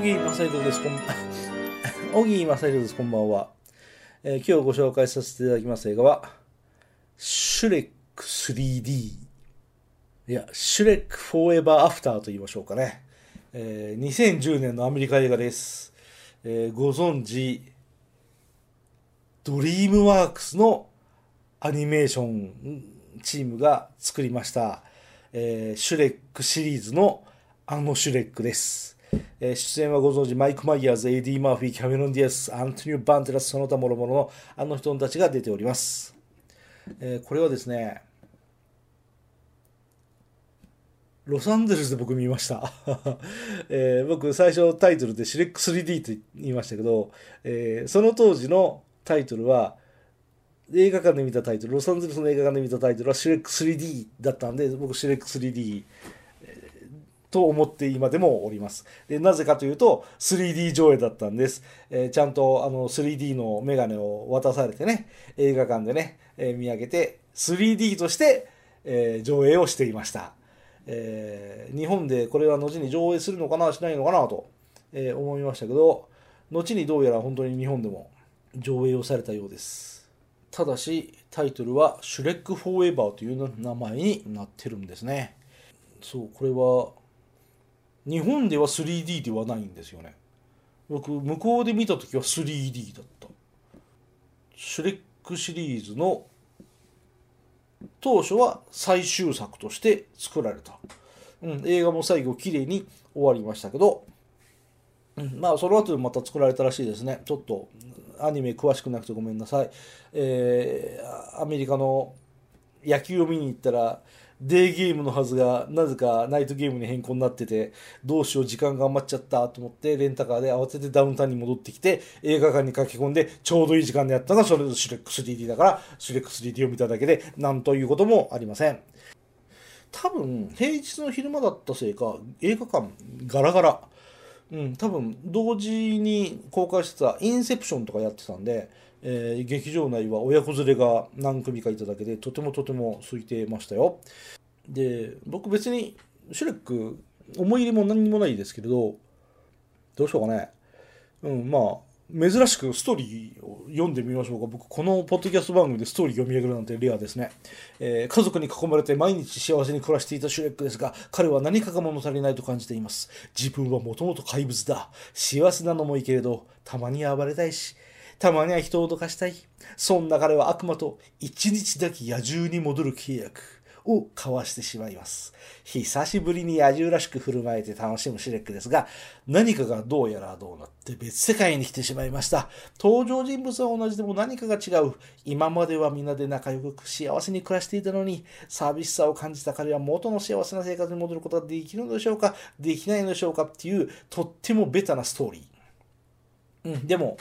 木正宏です。こん、小木正宏です。こんばんは。えー今日ご紹介させていただきます映画は、シュレック 3D。いや、 Shrek Forever After と言いましょうかね。えー2010年のアメリカ映画です。えーご存知、ドリームワークスのアニメーションチームが作りました、えーシュレックシリーズのあのシュレックです。えー出演はご存知、マイク・マイヤーズ、エディ・マーフィー、キャメロン・ディアス、アントニオ・バンデラス、その他諸々のあの人たちが出ております。えーこれはですね、ロサンゼルスで僕見ました。えー僕最初タイトルでシレック 3D と言いましたけど、えーその当時のタイトルは、映画館で見たタイトル、ロサンゼルスの映画館で見たタイトルはシレック 3D だったんで、僕シレック 3D と思って今でもおります。でなぜかというと 3D 上映だったんです。えーちゃんとあの 3D のメガネを渡されてね、映画館でね、えー見上げて 3D として、えー上映をしていました。え日本でこれは後に上映するのかなしないのかなと、え思いましたけど後にどうやら本当に日本でも上映をされたようですただしタイトルは「シュレック・フォーエバー」という名前になってるんですねそうこれは日本では 3D ではないんですよね。僕向こうで見た時は 3D だった。シュレックシリーズの当初は最終作として作られた、うん、映画も最後綺麗に終わりましたけど、うん、まあその後でまた作られたらしいですね。ちょっとアニメ詳しくなくてごめんなさい、えーアメリカの野球を見に行ったらデーゲームのはずがなぜかナイトゲームに変更になっててどうしよう時間が余っちゃったと思ってレンタカーで慌ててダウンタウンに戻ってきて映画館に駆け込んでちょうどいい時間でやったのがそれぞれシュレック 3D だからシュレック 3D を見ただけでなんということもありません。多分平日の昼間だったせいか映画館ガラガラ。うん、多分同時に公開してた「インセプション」とかやってたんで、えー劇場内は親子連れが何組かいただけでとてもとても空いてましたよ。で僕別にシュレック思い入れも何もないですけれどどうしようかね。うんまあ珍しくストーリーを読んでみましょうか。僕このポッドキャスト番組でストーリー読み上げるなんてレアですね、えー家族に囲まれて毎日幸せに暮らしていたシュレックですが彼は何かが物足りないと感じています。自分はもともと怪物だ。幸せなのもいいけれどたまに暴れたいしたまには人を脅かしたいそんな彼は悪魔と一日だけ野獣に戻る契約を交わしてしまいます。久しぶりに野獣らしく振る舞えて楽しむシレックですが、何かがどうやらどうなって別世界に来てしまいました。登場人物は同じでも何かが違う。今までは皆で仲良く幸せに暮らしていたのに、寂しさを感じた彼は元の幸せな生活に戻ることができるのでしょうか？できないのでしょうか？っていう、とってもベタなストーリー。うん、でも、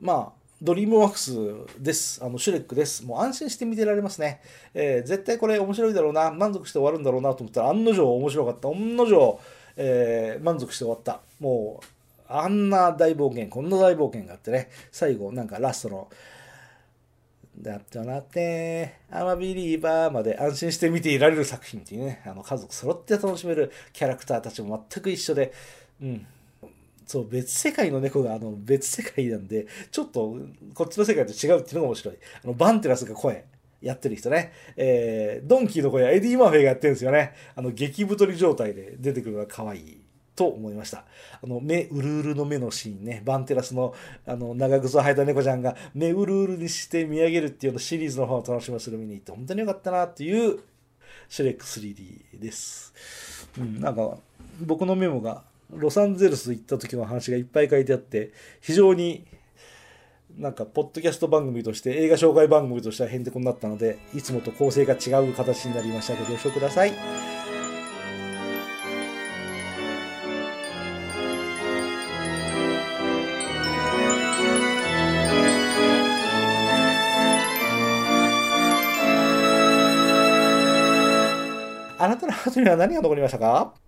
まあ、ドリームワークスです。あの、シュレックです。もう安心して見てられますね。えー絶対これ面白いだろうな、満足して終わるんだろうなと思ったら、案の定面白かった。案の定、えー満足して終わった。もう、あんな大冒険、こんな大冒険があってね、最後、なんかラストの、だってなって、 I'm a Believer まで安心して見ていられる作品っていうね、あの家族揃って楽しめるキャラクターたちも全く一緒で、うん、そう、別世界の猫があの別世界なんで、ちょっとこっちの世界と違うっていうのが面白い。あの、バンデラスが声やってる人ね。えー、ドンキーの声はエディ・マーフィーがやってるんですよね。あの、激太り状態で出てくるのが可愛い。と思いました。あの、目うるうるの目のシーンね。バンデラスの、あの、長靴を履いた猫ちゃんが目うるうるにして見上げるっていうのシリーズの方を楽しませる見に行って本当に良かったなっていうシュレック 3D です。うん、なんか、僕のメモがロサンゼルス行った時の話がいっぱい書いてあって、非常になんか、ポッドキャスト番組として、映画紹介番組としてはへんてこになったので、いつもと構成が違う形になりましたご了承ください。あなたの後には何が残りましたか？